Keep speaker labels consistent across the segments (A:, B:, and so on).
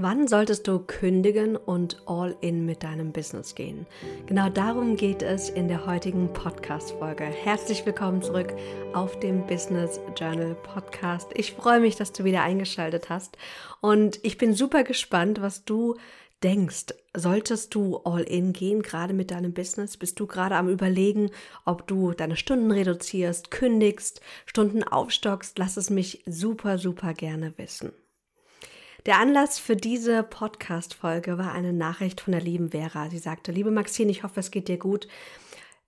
A: Wann solltest du kündigen und all in mit deinem Business gehen? Genau darum geht es in der heutigen Podcast-Folge. Herzlich willkommen zurück auf dem Business Journal Podcast. Ich freue mich, dass du wieder eingeschaltet hast und ich bin super gespannt, was du denkst. Solltest du all in gehen, gerade mit deinem Business? Bist du gerade am Überlegen, ob du deine Stunden reduzierst, kündigst, Stunden aufstockst? Lass es mich super, super gerne wissen. Der Anlass für diese Podcast-Folge war eine Nachricht von der lieben Vera. Sie sagte, liebe Maxine, ich hoffe, es geht dir gut.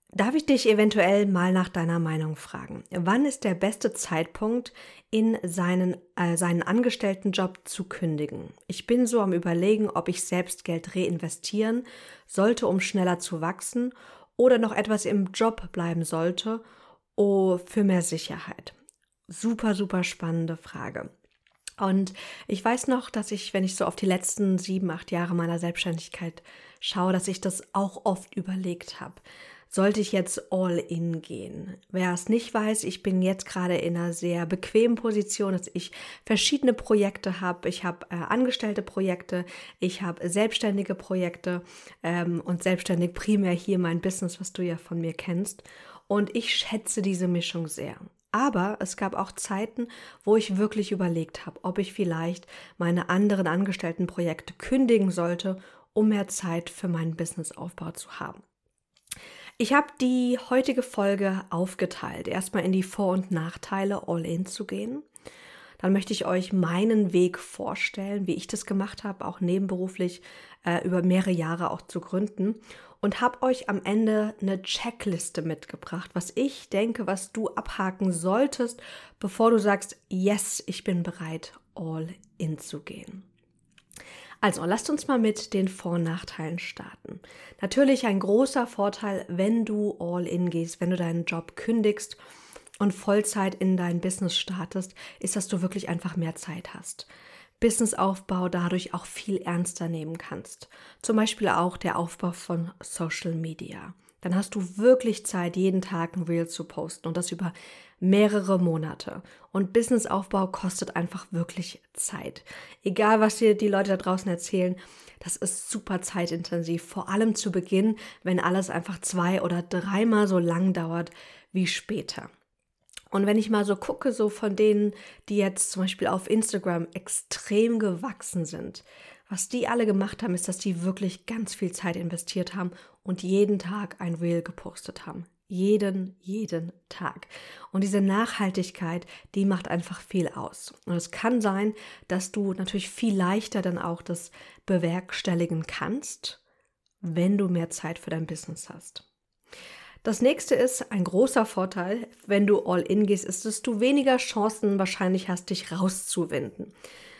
A: Darf ich dich eventuell mal nach deiner Meinung fragen? Wann ist der beste Zeitpunkt, in seinen, äh, seinen Angestelltenjob zu kündigen? Ich bin so am Überlegen, ob ich selbst Geld reinvestieren sollte, um schneller zu wachsen oder noch etwas im Job bleiben sollte oh, für mehr Sicherheit. Super, super spannende Frage. Und ich weiß noch, dass ich, wenn ich so auf die letzten sieben, acht Jahre meiner Selbstständigkeit schaue, dass ich das auch oft überlegt habe. Sollte ich jetzt all in gehen? Wer es nicht weiß, ich bin jetzt gerade in einer sehr bequemen Position, dass ich verschiedene Projekte habe. Ich habe äh, angestellte Projekte, ich habe selbstständige Projekte ähm, und selbstständig primär hier mein Business, was du ja von mir kennst. Und ich schätze diese Mischung sehr. Aber es gab auch Zeiten, wo ich wirklich überlegt habe, ob ich vielleicht meine anderen Angestelltenprojekte kündigen sollte, um mehr Zeit für meinen Businessaufbau zu haben. Ich habe die heutige Folge aufgeteilt, erstmal in die Vor- und Nachteile All-In zu gehen. Dann möchte ich euch meinen Weg vorstellen, wie ich das gemacht habe, auch nebenberuflich äh, über mehrere Jahre auch zu gründen und habe euch am Ende eine Checkliste mitgebracht, was ich denke, was du abhaken solltest, bevor du sagst, yes, ich bin bereit, all in zu gehen. Also, lasst uns mal mit den Vor- und Nachteilen starten. Natürlich ein großer Vorteil, wenn du all in gehst, wenn du deinen Job kündigst und Vollzeit in dein Business startest, ist, dass du wirklich einfach mehr Zeit hast. Businessaufbau dadurch auch viel ernster nehmen kannst. Zum Beispiel auch der Aufbau von Social Media. Dann hast du wirklich Zeit, jeden Tag ein Reel zu posten und das über mehrere Monate. Und Businessaufbau kostet einfach wirklich Zeit. Egal, was dir die Leute da draußen erzählen, das ist super zeitintensiv. Vor allem zu Beginn, wenn alles einfach zwei oder dreimal so lang dauert wie später. Und wenn ich mal so gucke, so von denen, die jetzt zum Beispiel auf Instagram extrem gewachsen sind, was die alle gemacht haben, ist, dass die wirklich ganz viel Zeit investiert haben und jeden Tag ein Reel gepostet haben. Jeden, jeden Tag. Und diese Nachhaltigkeit, die macht einfach viel aus. Und es kann sein, dass du natürlich viel leichter dann auch das bewerkstelligen kannst, wenn du mehr Zeit für dein Business hast. Das nächste ist ein großer Vorteil, wenn du all in gehst, ist, dass du weniger Chancen wahrscheinlich hast, dich rauszuwinden.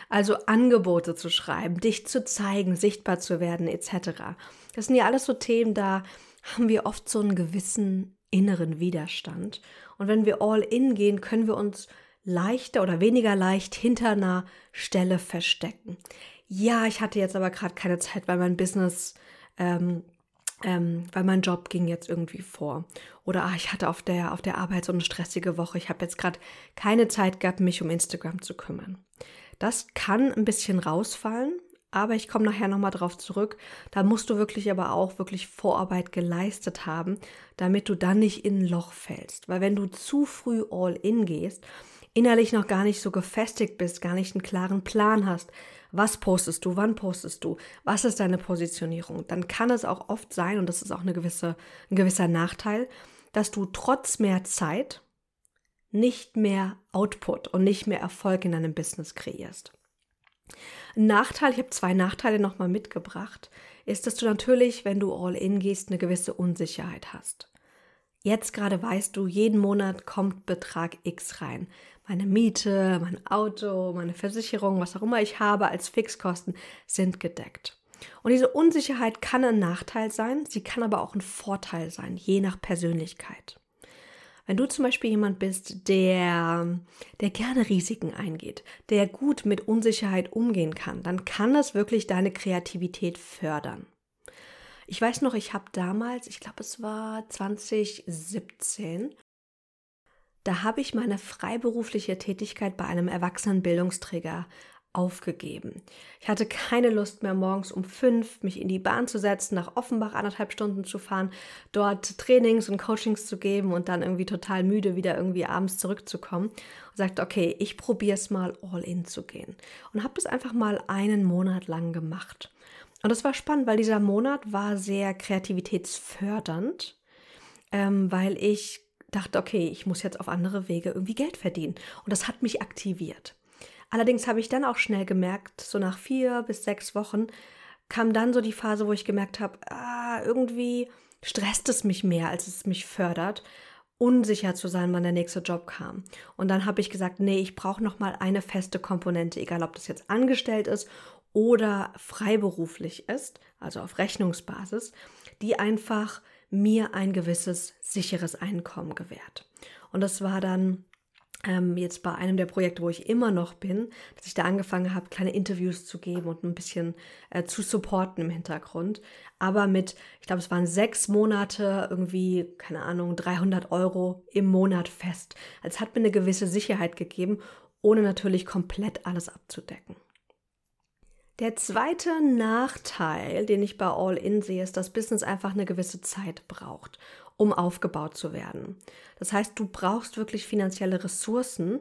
A: Also Angebote zu schreiben, dich zu zeigen, sichtbar zu werden, etc. Das sind ja alles so Themen, da haben wir oft so einen gewissen inneren Widerstand. Und wenn wir all in gehen, können wir uns leichter oder weniger leicht hinter einer Stelle verstecken. Ja, ich hatte jetzt aber gerade keine Zeit, weil mein Business ähm, ähm, weil mein Job ging jetzt irgendwie vor. Oder ach, ich hatte auf der, auf der Arbeit so eine stressige Woche. Ich habe jetzt gerade keine Zeit gehabt, mich um Instagram zu kümmern. Das kann ein bisschen rausfallen, aber ich komme nachher nochmal drauf zurück. Da musst du wirklich aber auch wirklich Vorarbeit geleistet haben, damit du dann nicht in ein Loch fällst. Weil wenn du zu früh all in gehst, innerlich noch gar nicht so gefestigt bist, gar nicht einen klaren Plan hast, was postest du, wann postest du, was ist deine Positionierung, dann kann es auch oft sein, und das ist auch eine gewisse, ein gewisser Nachteil, dass du trotz mehr Zeit nicht mehr Output und nicht mehr Erfolg in deinem Business kreierst. Ein Nachteil, ich habe zwei Nachteile nochmal mitgebracht, ist, dass du natürlich, wenn du all in gehst, eine gewisse Unsicherheit hast. Jetzt gerade weißt du, jeden Monat kommt Betrag X rein meine Miete, mein Auto, meine Versicherung, was auch immer ich habe als Fixkosten sind gedeckt. Und diese Unsicherheit kann ein Nachteil sein, sie kann aber auch ein Vorteil sein, je nach Persönlichkeit. Wenn du zum Beispiel jemand bist, der, der gerne Risiken eingeht, der gut mit Unsicherheit umgehen kann, dann kann das wirklich deine Kreativität fördern. Ich weiß noch, ich habe damals, ich glaube es war 2017, da habe ich meine freiberufliche Tätigkeit bei einem Erwachsenenbildungsträger aufgegeben. Ich hatte keine Lust mehr, morgens um fünf mich in die Bahn zu setzen, nach Offenbach anderthalb Stunden zu fahren, dort Trainings und Coachings zu geben und dann irgendwie total müde wieder irgendwie abends zurückzukommen. Und sagte, okay, ich probiere es mal all in zu gehen. Und habe das einfach mal einen Monat lang gemacht. Und das war spannend, weil dieser Monat war sehr kreativitätsfördernd, ähm, weil ich dachte, okay, ich muss jetzt auf andere Wege irgendwie Geld verdienen. Und das hat mich aktiviert. Allerdings habe ich dann auch schnell gemerkt, so nach vier bis sechs Wochen kam dann so die Phase, wo ich gemerkt habe, ah, irgendwie stresst es mich mehr, als es mich fördert, unsicher zu sein, wann der nächste Job kam. Und dann habe ich gesagt, nee, ich brauche noch mal eine feste Komponente, egal ob das jetzt angestellt ist oder freiberuflich ist, also auf Rechnungsbasis, die einfach mir ein gewisses sicheres Einkommen gewährt. Und das war dann ähm, jetzt bei einem der Projekte, wo ich immer noch bin, dass ich da angefangen habe, kleine Interviews zu geben und ein bisschen äh, zu supporten im Hintergrund. Aber mit, ich glaube, es waren sechs Monate, irgendwie, keine Ahnung, 300 Euro im Monat fest. Es hat mir eine gewisse Sicherheit gegeben, ohne natürlich komplett alles abzudecken. Der zweite Nachteil, den ich bei All In sehe, ist, dass Business einfach eine gewisse Zeit braucht um aufgebaut zu werden. Das heißt, du brauchst wirklich finanzielle Ressourcen,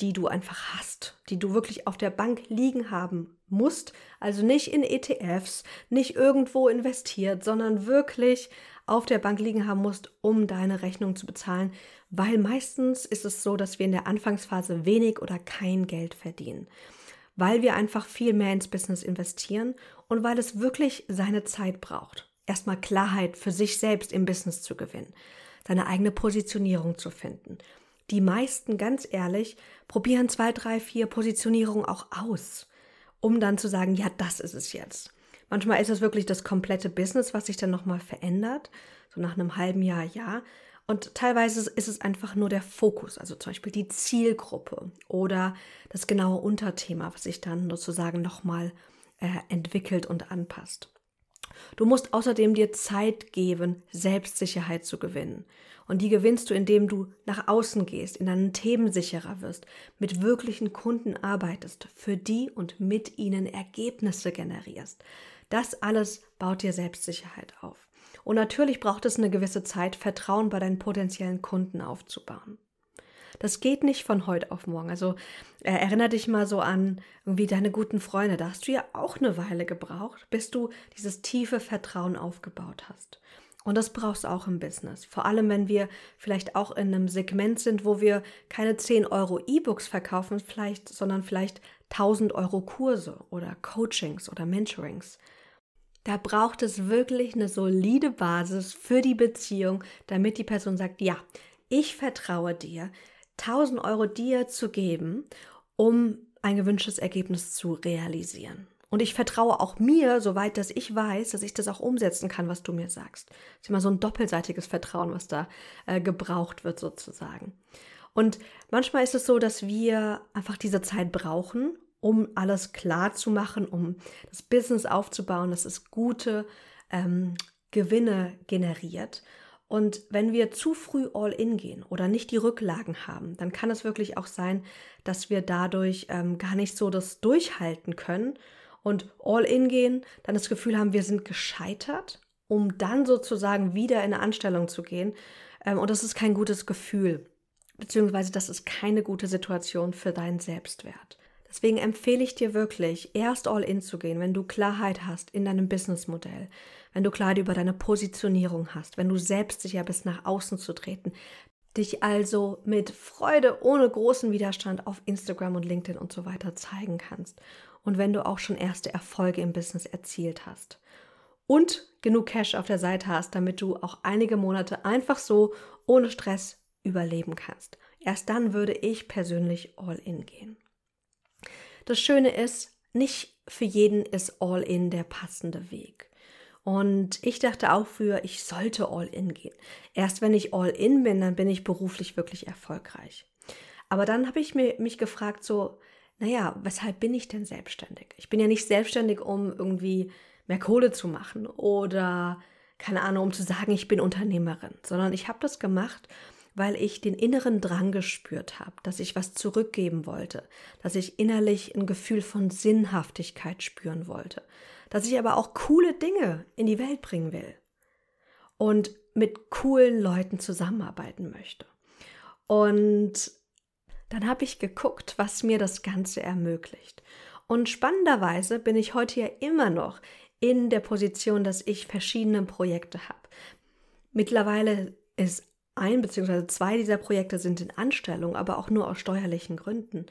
A: die du einfach hast, die du wirklich auf der Bank liegen haben musst, also nicht in ETFs, nicht irgendwo investiert, sondern wirklich auf der Bank liegen haben musst, um deine Rechnung zu bezahlen, weil meistens ist es so, dass wir in der Anfangsphase wenig oder kein Geld verdienen, weil wir einfach viel mehr ins Business investieren und weil es wirklich seine Zeit braucht erstmal Klarheit für sich selbst im Business zu gewinnen, seine eigene Positionierung zu finden. Die meisten, ganz ehrlich, probieren zwei, drei, vier Positionierungen auch aus, um dann zu sagen, ja, das ist es jetzt. Manchmal ist es wirklich das komplette Business, was sich dann nochmal verändert, so nach einem halben Jahr, ja. Und teilweise ist es einfach nur der Fokus, also zum Beispiel die Zielgruppe oder das genaue Unterthema, was sich dann sozusagen nochmal äh, entwickelt und anpasst. Du musst außerdem dir Zeit geben, Selbstsicherheit zu gewinnen. Und die gewinnst du, indem du nach außen gehst, in deinen Themen sicherer wirst, mit wirklichen Kunden arbeitest, für die und mit ihnen Ergebnisse generierst. Das alles baut dir Selbstsicherheit auf. Und natürlich braucht es eine gewisse Zeit, Vertrauen bei deinen potenziellen Kunden aufzubauen. Das geht nicht von heute auf morgen. Also äh, erinnere dich mal so an irgendwie deine guten Freunde. Da hast du ja auch eine Weile gebraucht, bis du dieses tiefe Vertrauen aufgebaut hast. Und das brauchst du auch im Business. Vor allem, wenn wir vielleicht auch in einem Segment sind, wo wir keine 10 Euro E-Books verkaufen, vielleicht, sondern vielleicht 1000 Euro Kurse oder Coachings oder Mentorings. Da braucht es wirklich eine solide Basis für die Beziehung, damit die Person sagt, ja, ich vertraue dir, 1000 Euro dir zu geben, um ein gewünschtes Ergebnis zu realisieren. Und ich vertraue auch mir, soweit dass ich weiß, dass ich das auch umsetzen kann, was du mir sagst. Das ist immer so ein doppelseitiges Vertrauen, was da äh, gebraucht wird sozusagen. Und manchmal ist es so, dass wir einfach diese Zeit brauchen, um alles klar zu machen, um das Business aufzubauen, dass es gute ähm, Gewinne generiert. Und wenn wir zu früh all in gehen oder nicht die Rücklagen haben, dann kann es wirklich auch sein, dass wir dadurch ähm, gar nicht so das durchhalten können und all in gehen, dann das Gefühl haben, wir sind gescheitert, um dann sozusagen wieder in eine Anstellung zu gehen. Ähm, und das ist kein gutes Gefühl, beziehungsweise das ist keine gute Situation für deinen Selbstwert. Deswegen empfehle ich dir wirklich, erst all in zu gehen, wenn du Klarheit hast in deinem Businessmodell, wenn du Klarheit über deine Positionierung hast, wenn du selbstsicher bist, nach außen zu treten, dich also mit Freude, ohne großen Widerstand auf Instagram und LinkedIn und so weiter zeigen kannst. Und wenn du auch schon erste Erfolge im Business erzielt hast. Und genug Cash auf der Seite hast, damit du auch einige Monate einfach so ohne Stress überleben kannst. Erst dann würde ich persönlich all in gehen. Das Schöne ist, nicht für jeden ist all in der passende Weg. Und ich dachte auch früher, ich sollte all in gehen. Erst wenn ich all in bin, dann bin ich beruflich wirklich erfolgreich. Aber dann habe ich mir, mich gefragt, so, naja, weshalb bin ich denn selbstständig? Ich bin ja nicht selbstständig, um irgendwie mehr Kohle zu machen oder, keine Ahnung, um zu sagen, ich bin Unternehmerin, sondern ich habe das gemacht, weil ich den inneren Drang gespürt habe, dass ich was zurückgeben wollte, dass ich innerlich ein Gefühl von Sinnhaftigkeit spüren wollte, dass ich aber auch coole Dinge in die Welt bringen will und mit coolen Leuten zusammenarbeiten möchte. Und dann habe ich geguckt, was mir das Ganze ermöglicht. Und spannenderweise bin ich heute ja immer noch in der Position, dass ich verschiedene Projekte habe. Mittlerweile ist ein bzw. zwei dieser Projekte sind in Anstellung, aber auch nur aus steuerlichen Gründen.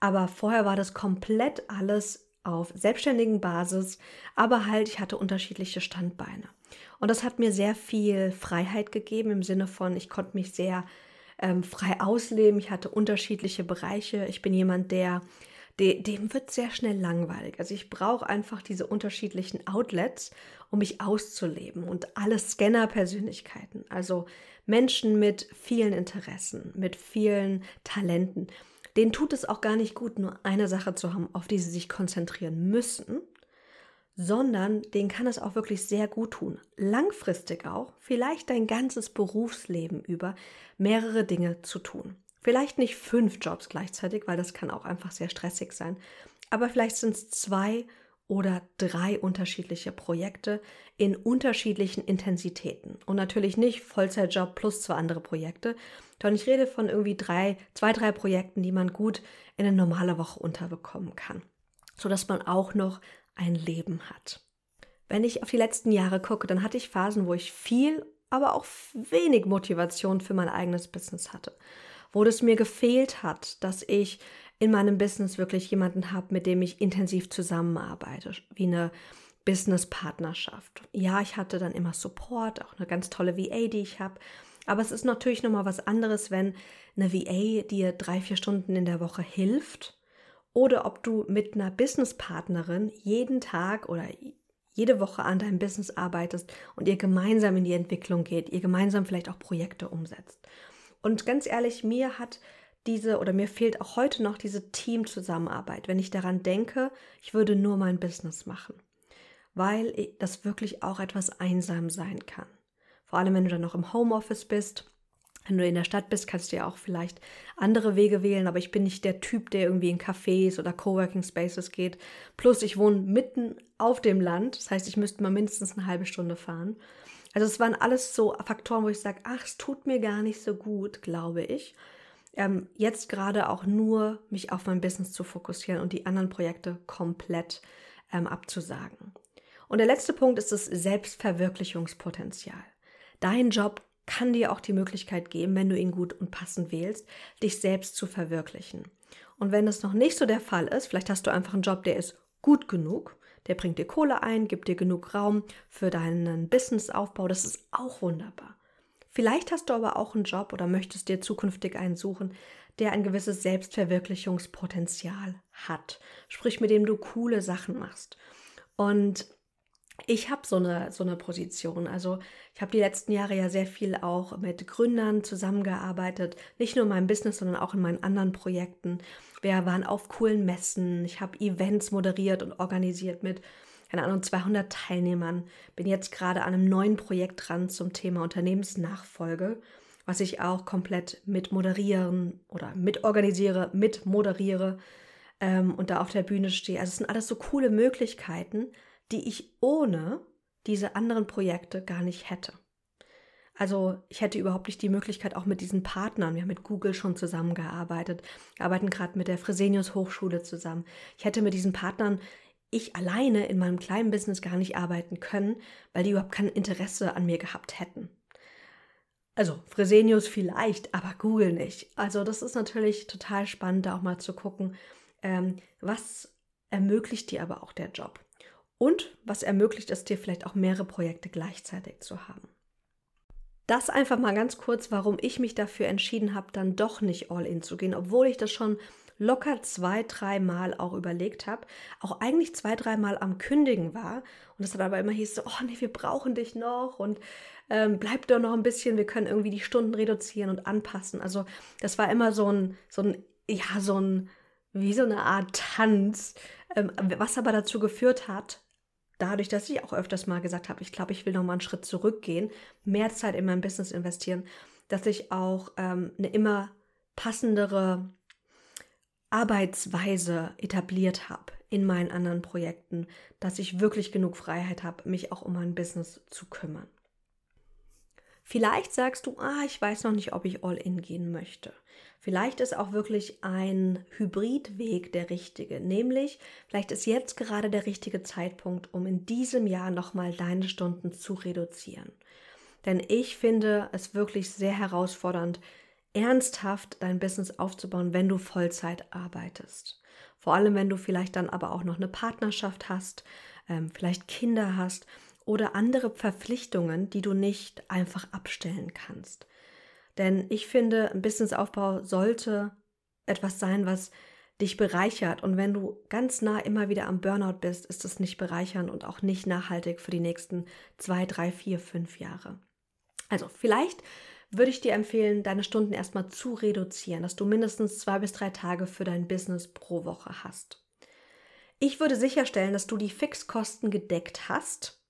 A: Aber vorher war das komplett alles auf selbstständigen Basis, aber halt, ich hatte unterschiedliche Standbeine. Und das hat mir sehr viel Freiheit gegeben im Sinne von, ich konnte mich sehr ähm, frei ausleben. Ich hatte unterschiedliche Bereiche. Ich bin jemand, der dem wird sehr schnell langweilig. Also ich brauche einfach diese unterschiedlichen Outlets, um mich auszuleben und alle Scanner-Persönlichkeiten, also Menschen mit vielen Interessen, mit vielen Talenten, denen tut es auch gar nicht gut, nur eine Sache zu haben, auf die sie sich konzentrieren müssen, sondern denen kann es auch wirklich sehr gut tun, langfristig auch, vielleicht dein ganzes Berufsleben über, mehrere Dinge zu tun. Vielleicht nicht fünf Jobs gleichzeitig, weil das kann auch einfach sehr stressig sein, aber vielleicht sind es zwei oder drei unterschiedliche Projekte in unterschiedlichen Intensitäten. Und natürlich nicht Vollzeitjob plus zwei andere Projekte, sondern ich rede von irgendwie drei, zwei, drei Projekten, die man gut in eine normale Woche unterbekommen kann, sodass man auch noch ein Leben hat. Wenn ich auf die letzten Jahre gucke, dann hatte ich Phasen, wo ich viel, aber auch wenig Motivation für mein eigenes Business hatte. Wo es mir gefehlt hat, dass ich in meinem Business wirklich jemanden habe, mit dem ich intensiv zusammenarbeite, wie eine Business-Partnerschaft. Ja, ich hatte dann immer Support, auch eine ganz tolle VA, die ich habe. Aber es ist natürlich nochmal was anderes, wenn eine VA dir drei, vier Stunden in der Woche hilft oder ob du mit einer Businesspartnerin jeden Tag oder jede Woche an deinem Business arbeitest und ihr gemeinsam in die Entwicklung geht, ihr gemeinsam vielleicht auch Projekte umsetzt. Und ganz ehrlich, mir hat diese oder mir fehlt auch heute noch diese Teamzusammenarbeit, wenn ich daran denke, ich würde nur mein Business machen, weil das wirklich auch etwas einsam sein kann. Vor allem, wenn du dann noch im Homeoffice bist wenn du in der Stadt bist, kannst du ja auch vielleicht andere Wege wählen, aber ich bin nicht der Typ, der irgendwie in Cafés oder Coworking Spaces geht. Plus, ich wohne mitten auf dem Land, das heißt, ich müsste mal mindestens eine halbe Stunde fahren. Also es waren alles so Faktoren, wo ich sage, ach, es tut mir gar nicht so gut, glaube ich. Ähm, jetzt gerade auch nur mich auf mein Business zu fokussieren und die anderen Projekte komplett ähm, abzusagen. Und der letzte Punkt ist das Selbstverwirklichungspotenzial. Dein Job kann dir auch die Möglichkeit geben, wenn du ihn gut und passend wählst, dich selbst zu verwirklichen. Und wenn das noch nicht so der Fall ist, vielleicht hast du einfach einen Job, der ist gut genug, der bringt dir Kohle ein, gibt dir genug Raum für deinen Businessaufbau, das ist auch wunderbar. Vielleicht hast du aber auch einen Job oder möchtest dir zukünftig einen suchen, der ein gewisses Selbstverwirklichungspotenzial hat, sprich mit dem du coole Sachen machst. Und ich habe so eine, so eine Position. Also ich habe die letzten Jahre ja sehr viel auch mit Gründern zusammengearbeitet, nicht nur in meinem Business, sondern auch in meinen anderen Projekten. Wir waren auf coolen Messen, ich habe Events moderiert und organisiert mit, keine Ahnung, 200 Teilnehmern. Bin jetzt gerade an einem neuen Projekt dran zum Thema Unternehmensnachfolge, was ich auch komplett mit moderieren oder mit organisiere, mit moderiere ähm, und da auf der Bühne stehe. Also es sind alles so coole Möglichkeiten, die ich ohne diese anderen Projekte gar nicht hätte. Also ich hätte überhaupt nicht die Möglichkeit, auch mit diesen Partnern, wir haben mit Google schon zusammengearbeitet, wir arbeiten gerade mit der Fresenius Hochschule zusammen. Ich hätte mit diesen Partnern ich alleine in meinem kleinen Business gar nicht arbeiten können, weil die überhaupt kein Interesse an mir gehabt hätten. Also Fresenius vielleicht, aber Google nicht. Also das ist natürlich total spannend, da auch mal zu gucken, ähm, was ermöglicht dir aber auch der Job. Und was ermöglicht es dir vielleicht auch mehrere Projekte gleichzeitig zu haben. Das einfach mal ganz kurz, warum ich mich dafür entschieden habe, dann doch nicht all in zu gehen, obwohl ich das schon locker zwei, dreimal auch überlegt habe, auch eigentlich zwei, dreimal am Kündigen war und es dann aber immer hieß so, oh nee, wir brauchen dich noch und ähm, bleib doch noch ein bisschen, wir können irgendwie die Stunden reduzieren und anpassen. Also das war immer so ein, so ein, ja, so ein, wie so eine Art Tanz, ähm, was aber dazu geführt hat, dadurch, dass ich auch öfters mal gesagt habe, ich glaube, ich will noch mal einen Schritt zurückgehen, mehr Zeit in mein Business investieren, dass ich auch ähm, eine immer passendere Arbeitsweise etabliert habe in meinen anderen Projekten, dass ich wirklich genug Freiheit habe, mich auch um mein Business zu kümmern. Vielleicht sagst du, ah, ich weiß noch nicht, ob ich all in gehen möchte. Vielleicht ist auch wirklich ein Hybridweg der richtige, nämlich vielleicht ist jetzt gerade der richtige Zeitpunkt, um in diesem Jahr nochmal deine Stunden zu reduzieren. Denn ich finde es wirklich sehr herausfordernd, ernsthaft dein Business aufzubauen, wenn du Vollzeit arbeitest. Vor allem, wenn du vielleicht dann aber auch noch eine Partnerschaft hast, ähm, vielleicht Kinder hast oder andere Verpflichtungen, die du nicht einfach abstellen kannst. Denn ich finde, ein Businessaufbau sollte etwas sein, was dich bereichert. Und wenn du ganz nah immer wieder am Burnout bist, ist es nicht bereichernd und auch nicht nachhaltig für die nächsten zwei, drei, vier, fünf Jahre. Also vielleicht würde ich dir empfehlen, deine Stunden erstmal zu reduzieren, dass du mindestens zwei bis drei Tage für dein Business pro Woche hast. Ich würde sicherstellen, dass du die Fixkosten gedeckt hast,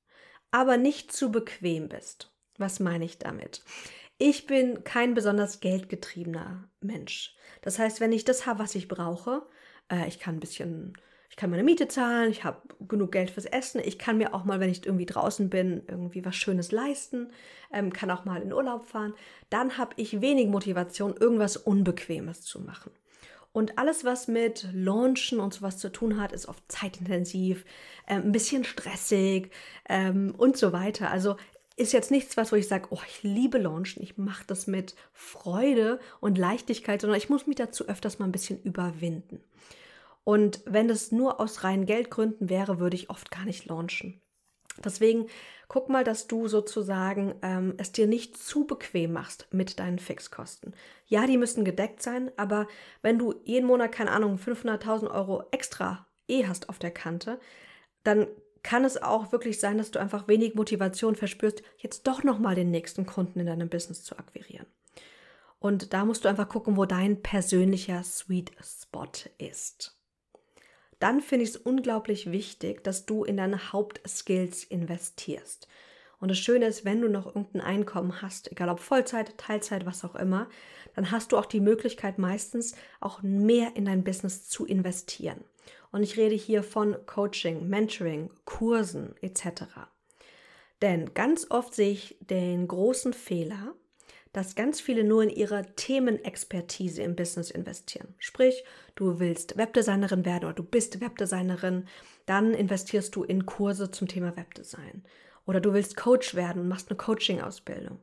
A: aber nicht zu bequem bist. Was meine ich damit? Ich bin kein besonders geldgetriebener Mensch. Das heißt, wenn ich das habe, was ich brauche, äh, ich kann ein bisschen ich kann meine Miete zahlen, ich habe genug Geld fürs Essen, ich kann mir auch mal, wenn ich irgendwie draußen bin, irgendwie was Schönes leisten, ähm, kann auch mal in Urlaub fahren, dann habe ich wenig Motivation, irgendwas Unbequemes zu machen. Und alles, was mit Launchen und sowas zu tun hat, ist oft zeitintensiv, äh, ein bisschen stressig ähm, und so weiter. Also ist jetzt nichts, was wo ich sage, oh, ich liebe Launchen, ich mache das mit Freude und Leichtigkeit, sondern ich muss mich dazu öfters mal ein bisschen überwinden. Und wenn es nur aus reinen Geldgründen wäre, würde ich oft gar nicht launchen. Deswegen guck mal, dass du sozusagen ähm, es dir nicht zu bequem machst mit deinen Fixkosten. Ja, die müssen gedeckt sein, aber wenn du jeden Monat, keine Ahnung, 500.000 Euro extra eh hast auf der Kante, dann kann es auch wirklich sein, dass du einfach wenig Motivation verspürst, jetzt doch nochmal den nächsten Kunden in deinem Business zu akquirieren. Und da musst du einfach gucken, wo dein persönlicher Sweet Spot ist dann finde ich es unglaublich wichtig, dass du in deine Hauptskills investierst. Und das Schöne ist, wenn du noch irgendein Einkommen hast, egal ob Vollzeit, Teilzeit, was auch immer, dann hast du auch die Möglichkeit meistens auch mehr in dein Business zu investieren. Und ich rede hier von Coaching, Mentoring, Kursen etc. Denn ganz oft sehe ich den großen Fehler, dass ganz viele nur in ihre Themenexpertise im Business investieren. Sprich, du willst Webdesignerin werden oder du bist Webdesignerin, dann investierst du in Kurse zum Thema Webdesign. Oder du willst Coach werden und machst eine Coaching-Ausbildung.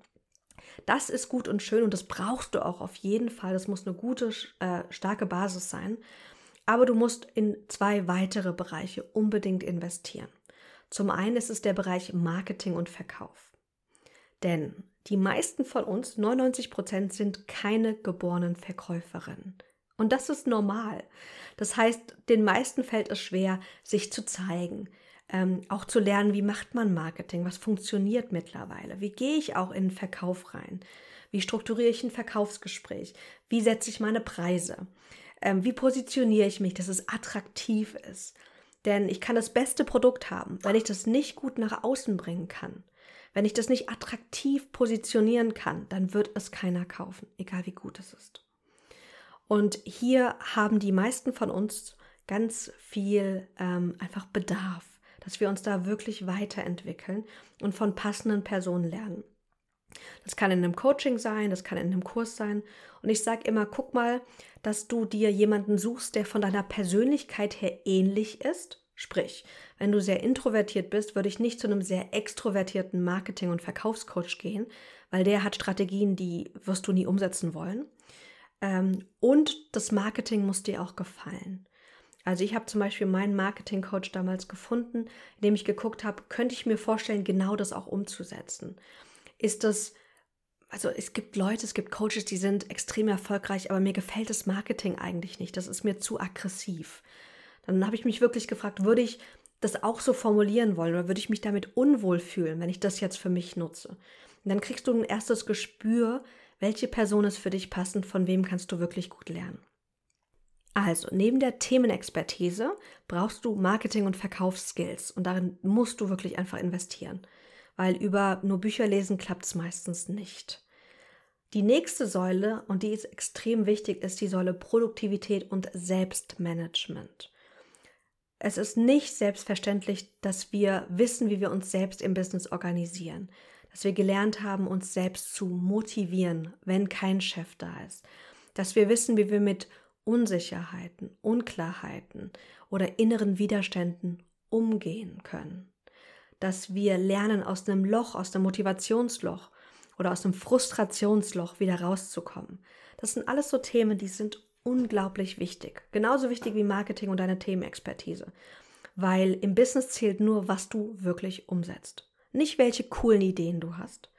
A: Das ist gut und schön und das brauchst du auch auf jeden Fall. Das muss eine gute, äh, starke Basis sein. Aber du musst in zwei weitere Bereiche unbedingt investieren. Zum einen ist es der Bereich Marketing und Verkauf. Denn die meisten von uns, 99 Prozent, sind keine geborenen Verkäuferinnen. Und das ist normal. Das heißt, den meisten fällt es schwer, sich zu zeigen, ähm, auch zu lernen, wie macht man Marketing, was funktioniert mittlerweile, wie gehe ich auch in den Verkauf rein, wie strukturiere ich ein Verkaufsgespräch, wie setze ich meine Preise, ähm, wie positioniere ich mich, dass es attraktiv ist. Denn ich kann das beste Produkt haben, wenn ich das nicht gut nach außen bringen kann. Wenn ich das nicht attraktiv positionieren kann, dann wird es keiner kaufen, egal wie gut es ist. Und hier haben die meisten von uns ganz viel ähm, einfach Bedarf, dass wir uns da wirklich weiterentwickeln und von passenden Personen lernen. Das kann in einem Coaching sein, das kann in einem Kurs sein. Und ich sage immer, guck mal, dass du dir jemanden suchst, der von deiner Persönlichkeit her ähnlich ist. Sprich, wenn du sehr introvertiert bist, würde ich nicht zu einem sehr extrovertierten Marketing- und Verkaufscoach gehen, weil der hat Strategien, die wirst du nie umsetzen wollen. Ähm, und das Marketing muss dir auch gefallen. Also ich habe zum Beispiel meinen Marketing-Coach damals gefunden, indem ich geguckt habe, könnte ich mir vorstellen, genau das auch umzusetzen. Ist das, also es gibt Leute, es gibt Coaches, die sind extrem erfolgreich, aber mir gefällt das Marketing eigentlich nicht. Das ist mir zu aggressiv. Dann habe ich mich wirklich gefragt, würde ich das auch so formulieren wollen oder würde ich mich damit unwohl fühlen, wenn ich das jetzt für mich nutze? Und dann kriegst du ein erstes Gespür, welche Person ist für dich passend, von wem kannst du wirklich gut lernen. Also, neben der Themenexpertise brauchst du Marketing- und Verkaufsskills und darin musst du wirklich einfach investieren, weil über nur Bücher lesen klappt es meistens nicht. Die nächste Säule, und die ist extrem wichtig, ist die Säule Produktivität und Selbstmanagement. Es ist nicht selbstverständlich, dass wir wissen, wie wir uns selbst im Business organisieren, dass wir gelernt haben, uns selbst zu motivieren, wenn kein Chef da ist, dass wir wissen, wie wir mit Unsicherheiten, Unklarheiten oder inneren Widerständen umgehen können, dass wir lernen, aus einem Loch, aus dem Motivationsloch oder aus einem Frustrationsloch wieder rauszukommen. Das sind alles so Themen, die sind unglaublich wichtig. Genauso wichtig wie Marketing und deine Themenexpertise. Weil im Business zählt nur, was du wirklich umsetzt. Nicht welche coolen Ideen du hast,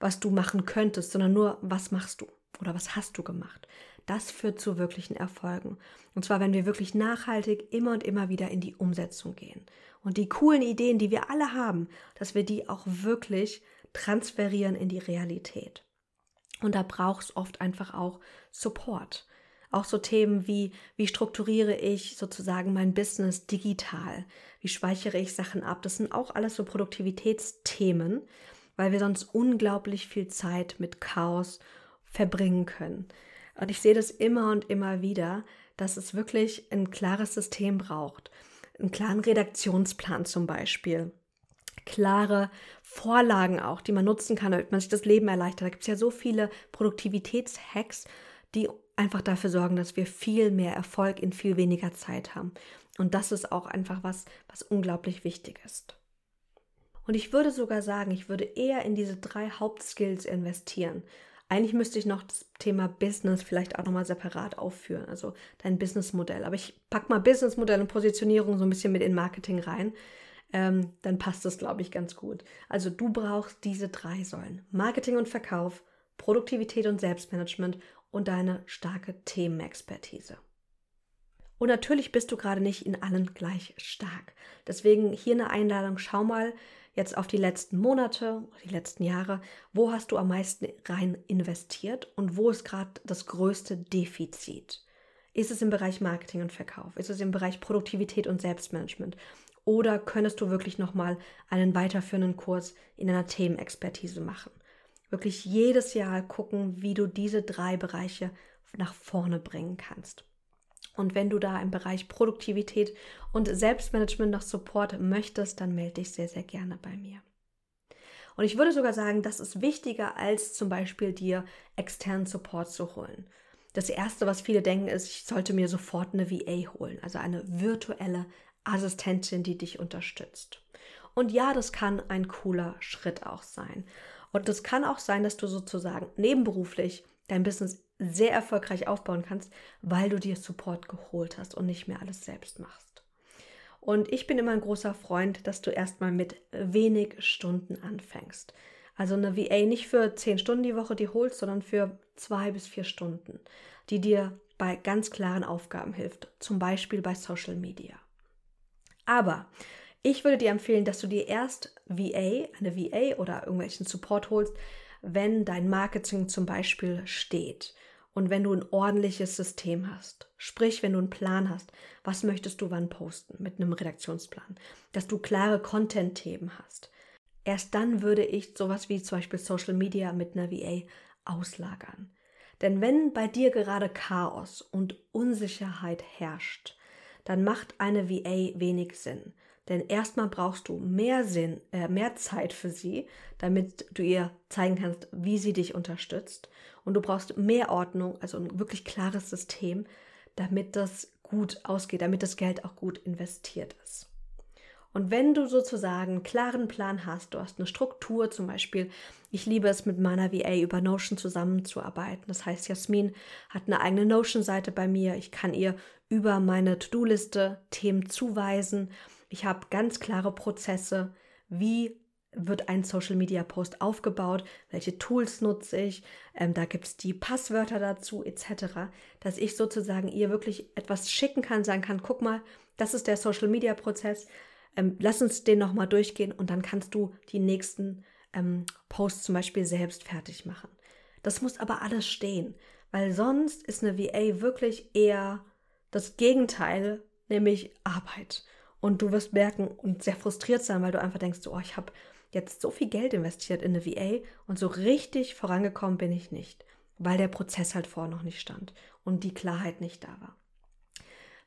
A: was du machen könntest, sondern nur, was machst du oder was hast du gemacht. Das führt zu wirklichen Erfolgen. Und zwar, wenn wir wirklich nachhaltig immer und immer wieder in die Umsetzung gehen. Und die coolen Ideen, die wir alle haben, dass wir die auch wirklich transferieren in die Realität. Und da braucht es oft einfach auch Support. Auch so Themen wie, wie strukturiere ich sozusagen mein Business digital? Wie speichere ich Sachen ab? Das sind auch alles so Produktivitätsthemen, weil wir sonst unglaublich viel Zeit mit Chaos verbringen können. Und ich sehe das immer und immer wieder, dass es wirklich ein klares System braucht. Einen klaren Redaktionsplan zum Beispiel. Klare Vorlagen auch, die man nutzen kann, damit man sich das Leben erleichtert. Da gibt es ja so viele Produktivitätshacks, die einfach dafür sorgen, dass wir viel mehr Erfolg in viel weniger Zeit haben. Und das ist auch einfach was, was unglaublich wichtig ist. Und ich würde sogar sagen, ich würde eher in diese drei Hauptskills investieren. Eigentlich müsste ich noch das Thema Business vielleicht auch nochmal separat aufführen, also dein Businessmodell. Aber ich packe mal Businessmodell und Positionierung so ein bisschen mit in Marketing rein. Ähm, dann passt das, glaube ich, ganz gut. Also du brauchst diese drei Säulen. Marketing und Verkauf, Produktivität und Selbstmanagement und deine starke Themenexpertise. Und natürlich bist du gerade nicht in allen gleich stark. Deswegen hier eine Einladung, schau mal jetzt auf die letzten Monate, die letzten Jahre, wo hast du am meisten rein investiert und wo ist gerade das größte Defizit? Ist es im Bereich Marketing und Verkauf? Ist es im Bereich Produktivität und Selbstmanagement? Oder könntest du wirklich nochmal einen weiterführenden Kurs in einer Themenexpertise machen? Wirklich jedes Jahr gucken, wie du diese drei Bereiche nach vorne bringen kannst. Und wenn du da im Bereich Produktivität und Selbstmanagement noch Support möchtest, dann melde dich sehr, sehr gerne bei mir. Und ich würde sogar sagen, das ist wichtiger, als zum Beispiel dir externen Support zu holen. Das Erste, was viele denken, ist, ich sollte mir sofort eine VA holen, also eine virtuelle Assistentin, die dich unterstützt. Und ja, das kann ein cooler Schritt auch sein. Und es kann auch sein, dass du sozusagen nebenberuflich dein Business sehr erfolgreich aufbauen kannst, weil du dir Support geholt hast und nicht mehr alles selbst machst. Und ich bin immer ein großer Freund, dass du erstmal mit wenig Stunden anfängst. Also eine VA nicht für zehn Stunden die Woche die holst, sondern für zwei bis vier Stunden, die dir bei ganz klaren Aufgaben hilft, zum Beispiel bei Social Media. Aber ich würde dir empfehlen, dass du dir erst VA, eine VA oder irgendwelchen Support holst, wenn dein Marketing zum Beispiel steht und wenn du ein ordentliches System hast. Sprich, wenn du einen Plan hast, was möchtest du wann posten mit einem Redaktionsplan, dass du klare Content-Themen hast. Erst dann würde ich sowas wie zum Beispiel Social Media mit einer VA auslagern. Denn wenn bei dir gerade Chaos und Unsicherheit herrscht, dann macht eine VA wenig Sinn. Denn erstmal brauchst du mehr Sinn, äh, mehr Zeit für sie, damit du ihr zeigen kannst, wie sie dich unterstützt. Und du brauchst mehr Ordnung, also ein wirklich klares System, damit das gut ausgeht, damit das Geld auch gut investiert ist. Und wenn du sozusagen einen klaren Plan hast, du hast eine Struktur, zum Beispiel, ich liebe es mit meiner VA über Notion zusammenzuarbeiten. Das heißt, Jasmin hat eine eigene Notion-Seite bei mir. Ich kann ihr über meine To-Do-Liste Themen zuweisen ich habe ganz klare Prozesse, wie wird ein Social Media Post aufgebaut, welche Tools nutze ich, ähm, da gibt es die Passwörter dazu etc., dass ich sozusagen ihr wirklich etwas schicken kann, sagen kann, guck mal, das ist der Social Media Prozess, ähm, lass uns den nochmal durchgehen und dann kannst du die nächsten ähm, Posts zum Beispiel selbst fertig machen. Das muss aber alles stehen, weil sonst ist eine VA wirklich eher das Gegenteil, nämlich Arbeit. Und du wirst merken und sehr frustriert sein, weil du einfach denkst, oh, ich habe jetzt so viel Geld investiert in eine VA und so richtig vorangekommen bin ich nicht. weil der Prozess halt vorher noch nicht stand und die Klarheit nicht da war.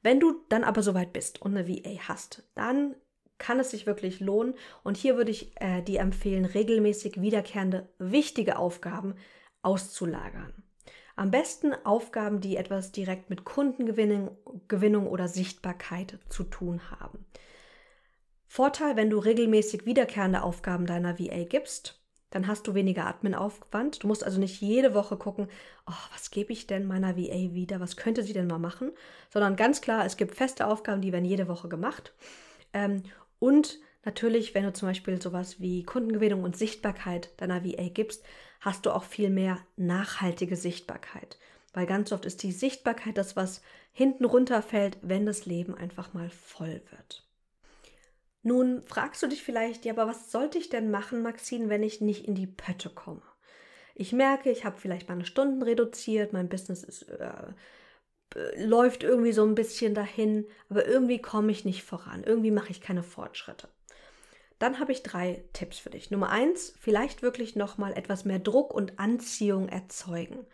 A: Wenn du dann aber soweit bist und eine VA hast, dann kann es sich wirklich lohnen. Und hier würde ich äh, dir empfehlen, regelmäßig wiederkehrende wichtige Aufgaben auszulagern. Am besten Aufgaben, die etwas direkt mit Kundengewinnung oder Sichtbarkeit zu tun haben. Vorteil, wenn du regelmäßig wiederkehrende Aufgaben deiner VA gibst, dann hast du weniger Admin-Aufwand. Du musst also nicht jede Woche gucken, oh, was gebe ich denn meiner VA wieder, was könnte sie denn mal machen, sondern ganz klar, es gibt feste Aufgaben, die werden jede Woche gemacht. Ähm, und natürlich, wenn du zum Beispiel sowas wie Kundengewinnung und Sichtbarkeit deiner VA gibst, hast du auch viel mehr nachhaltige Sichtbarkeit. Weil ganz oft ist die Sichtbarkeit das, was hinten runterfällt, wenn das Leben einfach mal voll wird. Nun fragst du dich vielleicht, ja, aber was sollte ich denn machen, Maxine, wenn ich nicht in die Pötte komme? Ich merke, ich habe vielleicht meine Stunden reduziert, mein Business ist, äh, läuft irgendwie so ein bisschen dahin, aber irgendwie komme ich nicht voran, irgendwie mache ich keine Fortschritte. Dann habe ich drei Tipps für dich. Nummer eins, vielleicht wirklich nochmal etwas mehr Druck und Anziehung erzeugen.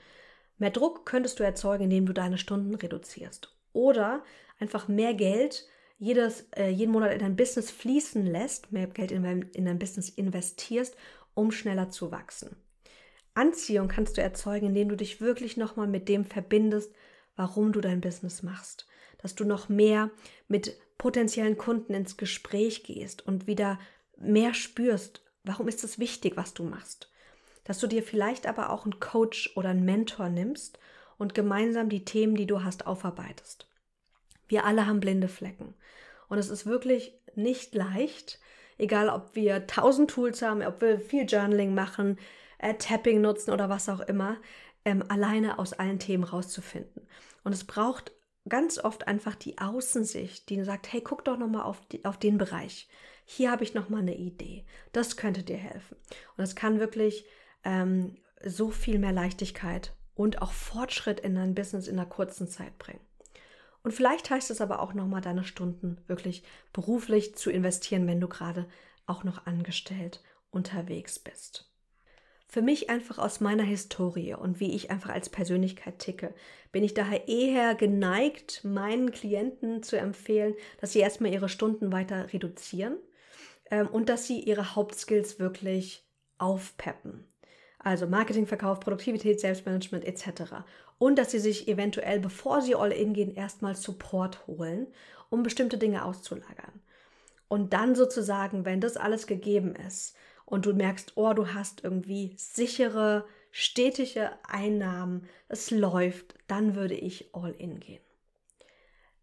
A: Mehr Druck könntest du erzeugen, indem du deine Stunden reduzierst. Oder einfach mehr Geld jedes, äh, jeden Monat in dein Business fließen lässt, mehr Geld in, in dein Business investierst, um schneller zu wachsen. Anziehung kannst du erzeugen, indem du dich wirklich nochmal mit dem verbindest, warum du dein Business machst. Dass du noch mehr mit potenziellen Kunden ins Gespräch gehst und wieder mehr spürst, warum ist es wichtig, was du machst. Dass du dir vielleicht aber auch einen Coach oder einen Mentor nimmst und gemeinsam die Themen, die du hast, aufarbeitest. Wir alle haben blinde Flecken. Und es ist wirklich nicht leicht, egal ob wir tausend Tools haben, ob wir viel Journaling machen, äh, Tapping nutzen oder was auch immer, ähm, alleine aus allen Themen rauszufinden. Und es braucht ganz oft einfach die Außensicht, die sagt, hey, guck doch nochmal auf, auf den Bereich. Hier habe ich nochmal eine Idee. Das könnte dir helfen. Und es kann wirklich ähm, so viel mehr Leichtigkeit und auch Fortschritt in dein Business in einer kurzen Zeit bringen. Und vielleicht heißt es aber auch nochmal, deine Stunden wirklich beruflich zu investieren, wenn du gerade auch noch angestellt unterwegs bist. Für mich einfach aus meiner Historie und wie ich einfach als Persönlichkeit ticke, bin ich daher eher geneigt, meinen Klienten zu empfehlen, dass sie erstmal ihre Stunden weiter reduzieren ähm, und dass sie ihre Hauptskills wirklich aufpeppen. Also Marketing, Verkauf, Produktivität, Selbstmanagement etc. Und dass sie sich eventuell, bevor sie all in gehen, erstmal Support holen, um bestimmte Dinge auszulagern. Und dann sozusagen, wenn das alles gegeben ist, und du merkst, oh, du hast irgendwie sichere, stetige Einnahmen, es läuft, dann würde ich all in gehen.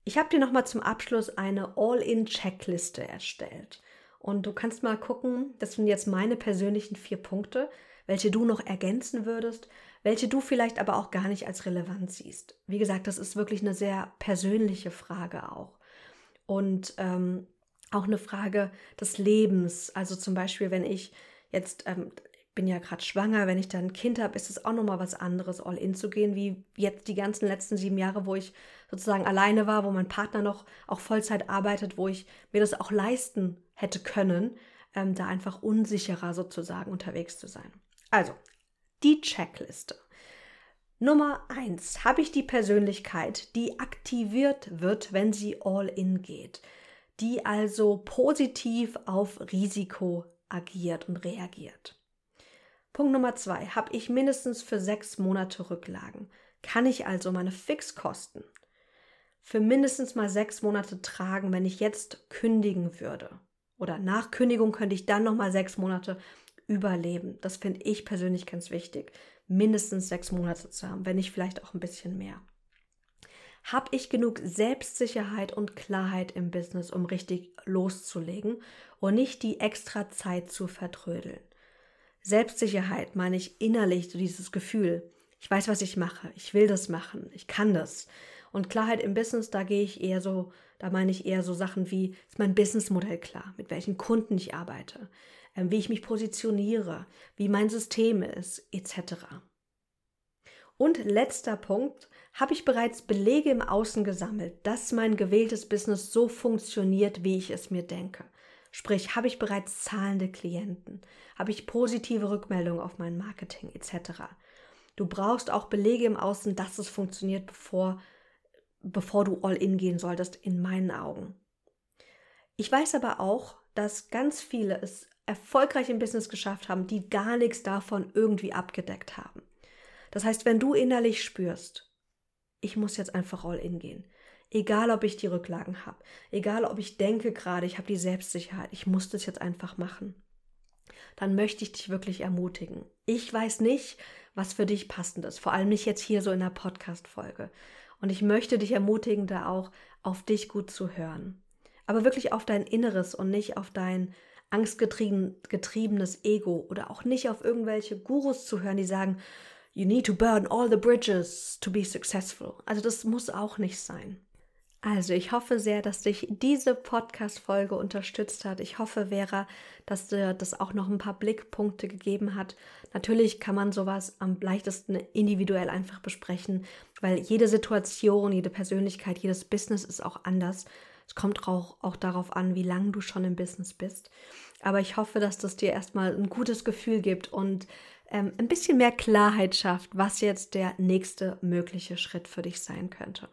A: Ich habe dir nochmal zum Abschluss eine All-in-Checkliste erstellt. Und du kannst mal gucken, das sind jetzt meine persönlichen vier Punkte, welche du noch ergänzen würdest, welche du vielleicht aber auch gar nicht als relevant siehst. Wie gesagt, das ist wirklich eine sehr persönliche Frage auch. Und ähm, auch eine Frage des Lebens. Also zum Beispiel, wenn ich jetzt, ähm, bin ja gerade schwanger, wenn ich dann ein Kind habe, ist es auch nochmal was anderes, all in zu gehen, wie jetzt die ganzen letzten sieben Jahre, wo ich sozusagen alleine war, wo mein Partner noch auch Vollzeit arbeitet, wo ich mir das auch leisten hätte können, ähm, da einfach unsicherer sozusagen unterwegs zu sein. Also, die Checkliste. Nummer eins: Habe ich die Persönlichkeit, die aktiviert wird, wenn sie all in geht? die also positiv auf Risiko agiert und reagiert. Punkt Nummer zwei, habe ich mindestens für sechs Monate Rücklagen. Kann ich also meine Fixkosten für mindestens mal sechs Monate tragen, wenn ich jetzt kündigen würde? Oder nach Kündigung könnte ich dann noch mal sechs Monate überleben. Das finde ich persönlich ganz wichtig, mindestens sechs Monate zu haben, wenn nicht vielleicht auch ein bisschen mehr. Habe ich genug Selbstsicherheit und Klarheit im Business, um richtig loszulegen und nicht die extra Zeit zu vertrödeln? Selbstsicherheit meine ich innerlich so dieses Gefühl, ich weiß, was ich mache, ich will das machen, ich kann das. Und Klarheit im Business, da gehe ich eher so, da meine ich eher so Sachen wie, ist mein Businessmodell klar, mit welchen Kunden ich arbeite, ähm, wie ich mich positioniere, wie mein System ist, etc. Und letzter Punkt, habe ich bereits Belege im Außen gesammelt, dass mein gewähltes Business so funktioniert, wie ich es mir denke. Sprich, habe ich bereits zahlende Klienten, habe ich positive Rückmeldungen auf mein Marketing etc. Du brauchst auch Belege im Außen, dass es funktioniert, bevor, bevor du all in gehen solltest, in meinen Augen. Ich weiß aber auch, dass ganz viele es erfolgreich im Business geschafft haben, die gar nichts davon irgendwie abgedeckt haben. Das heißt, wenn du innerlich spürst, ich muss jetzt einfach all in gehen, egal ob ich die Rücklagen habe, egal ob ich denke gerade, ich habe die Selbstsicherheit, ich muss das jetzt einfach machen, dann möchte ich dich wirklich ermutigen. Ich weiß nicht, was für dich passend ist, vor allem nicht jetzt hier so in der Podcast-Folge. Und ich möchte dich ermutigen, da auch auf dich gut zu hören. Aber wirklich auf dein Inneres und nicht auf dein angstgetriebenes Ego oder auch nicht auf irgendwelche Gurus zu hören, die sagen, you need to burn all the bridges to be successful. Also das muss auch nicht sein. Also ich hoffe sehr, dass dich diese Podcast-Folge unterstützt hat. Ich hoffe, Vera, dass dir das auch noch ein paar Blickpunkte gegeben hat. Natürlich kann man sowas am leichtesten individuell einfach besprechen, weil jede Situation, jede Persönlichkeit, jedes Business ist auch anders. Es kommt auch, auch darauf an, wie lange du schon im Business bist. Aber ich hoffe, dass das dir erstmal ein gutes Gefühl gibt und ähm, ein bisschen mehr Klarheit schafft, was jetzt der nächste mögliche Schritt für dich sein könnte.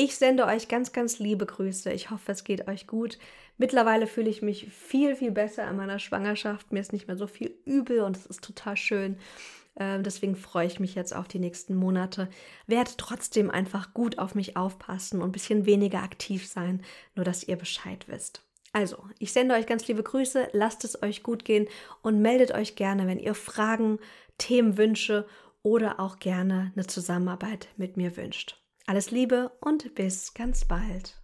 A: Ich sende euch ganz, ganz liebe Grüße. Ich hoffe, es geht euch gut. Mittlerweile fühle ich mich viel, viel besser in meiner Schwangerschaft. Mir ist nicht mehr so viel übel und es ist total schön. Ähm, deswegen freue ich mich jetzt auf die nächsten Monate. Werde trotzdem einfach gut auf mich aufpassen und ein bisschen weniger aktiv sein, nur dass ihr Bescheid wisst. Also, ich sende euch ganz liebe Grüße, lasst es euch gut gehen und meldet euch gerne, wenn ihr Fragen, Themenwünsche oder auch gerne eine Zusammenarbeit mit mir wünscht. Alles Liebe und bis ganz bald.